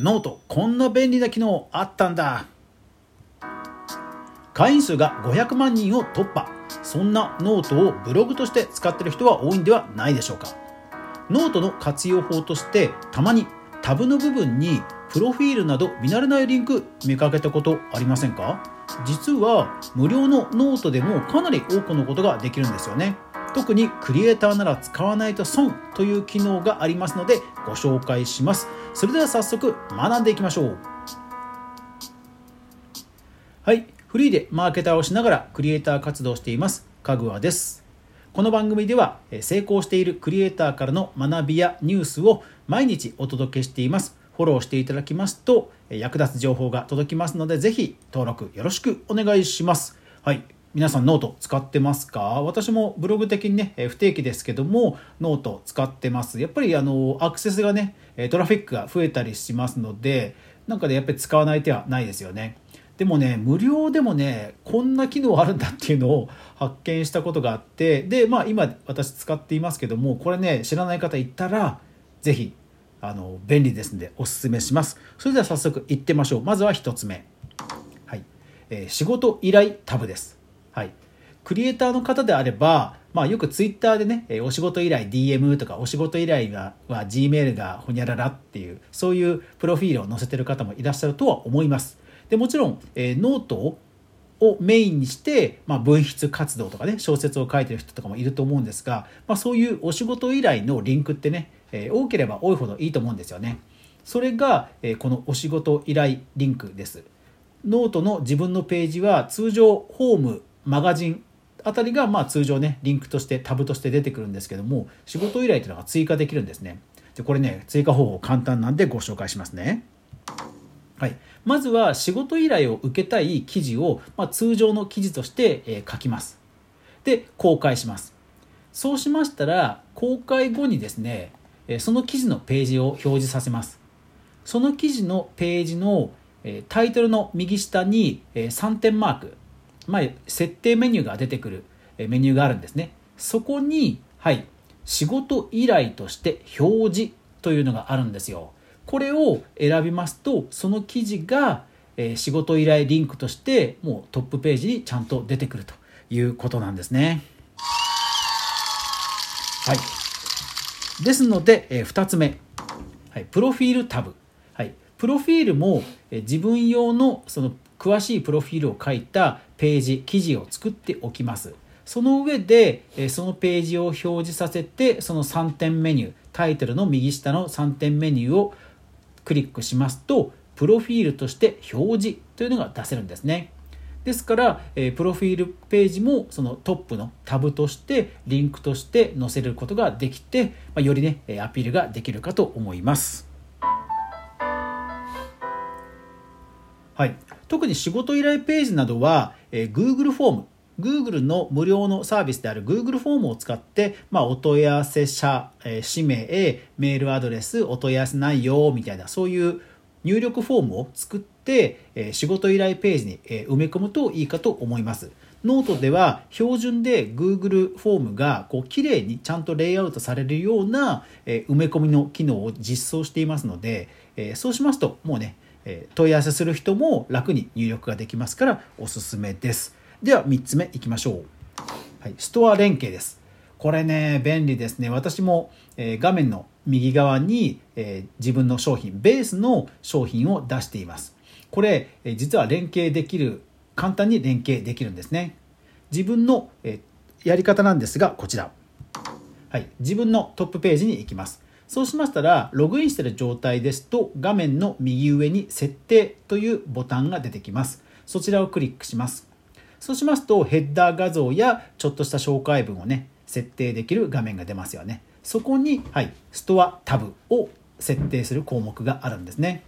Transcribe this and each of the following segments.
ノートこんな便利な機能あったんだ。会員数が500万人を突破。そんなノートをブログとして使ってる人は多いんではないでしょうか。ノートの活用法としてたまにタブの部分にプロフィールなど見慣れないリンク見かけたことありませんか？実は無料のノートでもかなり多くのことができるんですよね。特にクリエイターなら使わないと損という機能がありますのでご紹介します。それでは早速学んでいきましょう。はい。フリーでマーケターをしながらクリエイター活動しています。かぐわです。この番組では成功しているクリエイターからの学びやニュースを毎日お届けしています。フォローしていただきますと役立つ情報が届きますのでぜひ登録よろしくお願いします。はい。皆さんノート使ってますか？私もブログ的にね、不定期ですけども、ノート使ってます。やっぱりあの、アクセスがね、トラフィックが増えたりしますので、なんかね、やっぱり使わない手はないですよね。でもね、無料でもね、こんな機能あるんだっていうのを発見したことがあって、で、まあ今私使っていますけども、これね、知らない方いたら、ぜひ、あの、便利ですんでおすすめします。それでは早速行ってみましょう。まずは1つ目。はい。えー、仕事依頼タブです。はい、クリエイターの方であれば、まあ、よくツイッターでね、えお仕事依頼 DM とか、お仕事依頼がは Gmail がほにゃららっていう、そういうプロフィールを載せてる方もいらっしゃるとは思います。でもちろん、えー、ノートをメインにして、まあ、文筆活動とかね、小説を書いてる人とかもいると思うんですが、まあ、そういうお仕事依頼のリンクってね、えー、多ければ多いほどいいと思うんですよね。それが、えー、このお仕事依頼リンクです。ノートの自分のページは通常ホームマガジンあたりがまあ通常ねリンクとしてタブとして出てくるんですけども仕事依頼というのが追加できるんですね。でこれね追加方法簡単なんでご紹介しますね。はい、まずは仕事依頼を受けたい記事を、まあ、通常の記事として、えー、書きます。で公開します。そうしましたら公開後にですねその記事のページを表示させます。その記事のページのタイトルの右下に3点マーク。まあ、設定メニューが出てくるメニューがあるんですね。そこに、はい、仕事依頼として表示というのがあるんですよ。これを選びますと、その記事が、え仕事依頼リンクとしてもうトップページにちゃんと出てくるということなんですね。はい。ですので、え2つ目、はい、プロフィールタブ。はい、プロフィールも、え自分用のその詳しいプロフィールを書いたページ記事を作っておきます。その上でそのページを表示させてその3点メニュータイトルの右下の3点メニューをクリックしますとプロフィールとして表示というのが出せるんですね。ですから、えプロフィールページもそのトップのタブとしてリンクとして載せることができて、まよりねアピールができるかと思います。はい、特に仕事依頼ページなどは、えー、Google フォーム Google の無料のサービスである Google フォームを使って、まあ、お問い合わせ者、えー、氏名、メールアドレス、お問い合わせ内容みたいな、そういう入力フォームを作って、えー、仕事依頼ページに、えー、埋め込むといいかと思います。ノートでは標準で Google フォームがこう綺麗にちゃんとレイアウトされるような、え、埋め込みの機能を実装していますので、え、そうしますともうねえ問い合わせする人も楽に入力ができますからおすすめです。では3つ目いきましょう。はい、ストア連携です。これね、便利ですね。私も、え画面の右側に、え自分の商品、ベースの商品を出しています。これ、え実は連携できる、簡単に連携できるんですね。自分の、えやり方なんですが、こちら。はい、自分のトップページに行きます。そうしましたら、ログインしている状態ですと、画面の右上に設定というボタンが出てきます。そちらをクリックします。そうしますと、ヘッダー画像やちょっとした紹介文をね、設定できる画面が出ますよね。そこに、はい、ストアタブを設定する項目があるんですね。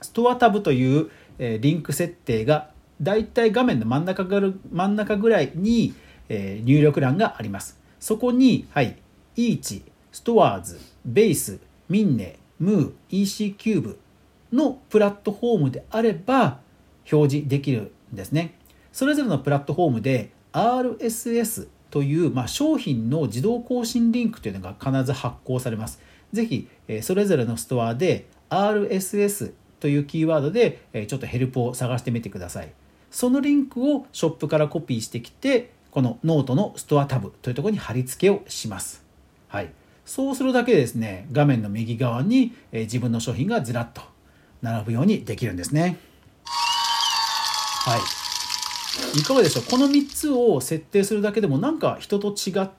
ストアタブという、え、リンク設定が、だいたい画面の真ん中が真ん中ぐらいに、え、入力欄があります。そこに、はい、E1 ストアーズ、ベース、ミンネ、ムー、EC キューブのプラットフォームであれば表示できるんですね。それぞれのプラットフォームで RSS という、まあ、商品の自動更新リンクというのが必ず発行されます。ぜひ、それぞれのストアで RSS というキーワードで、えちょっとヘルプを探してみてください。そのリンクをショップからコピーしてきて、このノートのストアタブというところに貼り付けをします。はい。そうするだけでですね、画面の右側に、え自分の商品がずらっと並ぶようにできるんですね。はい。いかがでしょう？この3つを設定するだけでもなんか人と違っ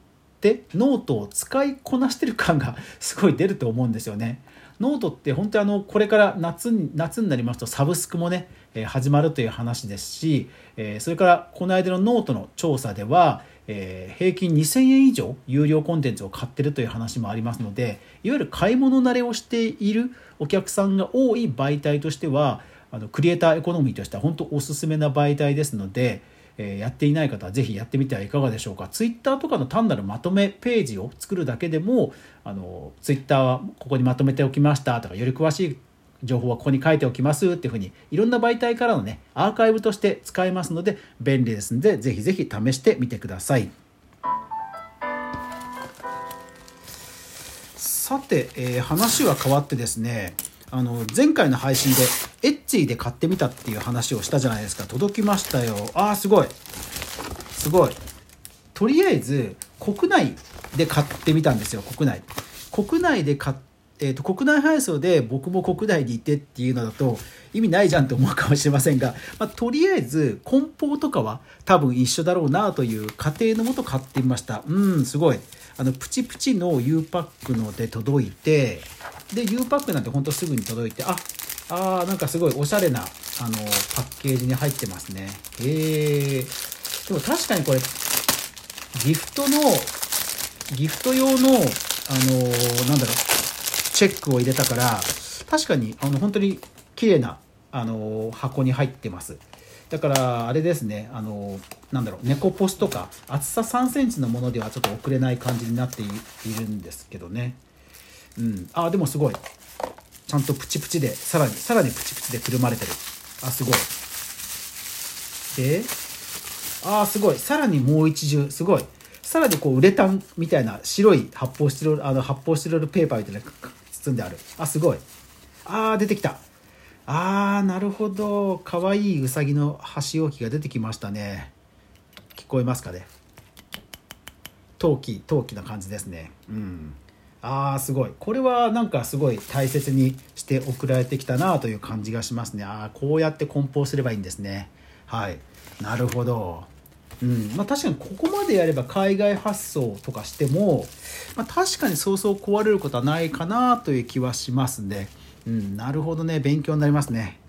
てノートを使いこなしてる感が すごい出ると思うんですよね。ノートって本当にあのこれから夏に夏になりますとサブスクもね、え、始まるという話ですし、え、それからこの間のノートの調査では、えー、平均2000円以上有料コンテンツを買ってるという話もありますのでいわゆる買い物慣れをしているお客さんが多い媒体としてはあのクリエイターエコノミーとしては本当おすすめな媒体ですので、えやっていない方はぜひやってみてはいかがでしょうか。ツイッターとかの単なるまとめページを作るだけでも、あのツイッターはここにまとめておきましたとか、より詳しい情報はここに書いておきますっていうふうにいろんな媒体からのねアーカイブとして使えますので便利ですのでぜひぜひ試してみてください。さて、えー、話は変わってですねあの前回の配信でエッチで買ってみたっていう話をしたじゃないですか。届きましたよ。あーすごい。すごい。とりあえず国内で買ってみたんですよ国内。国内で買っえーと、国内配送で僕も国内にいてっていうのだと意味ないじゃんと思うかもしれませんが、まあ、とりあえず梱包とかは多分一緒だろうなという過程のもと買ってみました。うんすごい。あのプチプチの U パックので届いてで U パックなんてほんとすぐに届いてああーなんかすごいおしゃれなあのパッケージに入ってますね。へえでも確かにこれギフトのギフト用のあのー、なんだろうチェックを入れたから確かにあの本当に綺麗なあの、箱に入ってます。だからあれですねあのなんだろう猫ポスとか厚さ3センチのものではちょっと送れない感じになっているんですけどね。うん。あでもすごい。ちゃんとプチプチでさらにさらにプチプチでくるまれてる。あすごい。であすごい。さらにもう一重。すごい。さらにこうウレタンみたいな白い発泡スチロールあの発泡スチロールペーパーみたいな包んである。あすごい。あー出てきた。あーなるほど。かわいいうさぎの箸置きが出てきましたね。聞こえますかね？陶器陶器な感じですね。うん。あーすごい。これはなんかすごい大切にして送られてきたなという感じがしますね。ああこうやって梱包すればいいんですね。はい。なるほど。うんまあ、確かにここまでやれば海外発送とかしても、まあ、確かにそうそう壊れることはないかなという気はしますね。うん、なるほどね勉強になりますね。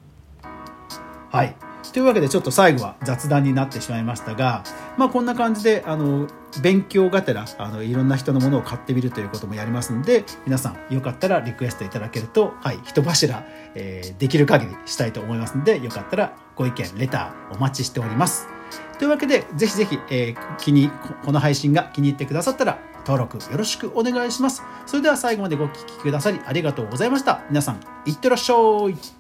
はいというわけでちょっと最後は雑談になってしまいましたが、まあ、こんな感じであの勉強がてらあのいろんな人のものを買ってみるということもやりますので皆さんよかったらリクエストいただけると、はい、人柱、えー、できる限りしたいと思いますのでよかったらご意見レターお待ちしております。というわけでぜひぜひ、えー、気にこの配信が気に入ってくださったら登録よろしくお願いします。それでは最後までご聴きくださりありがとうございました。皆さん、いってらっしゃい。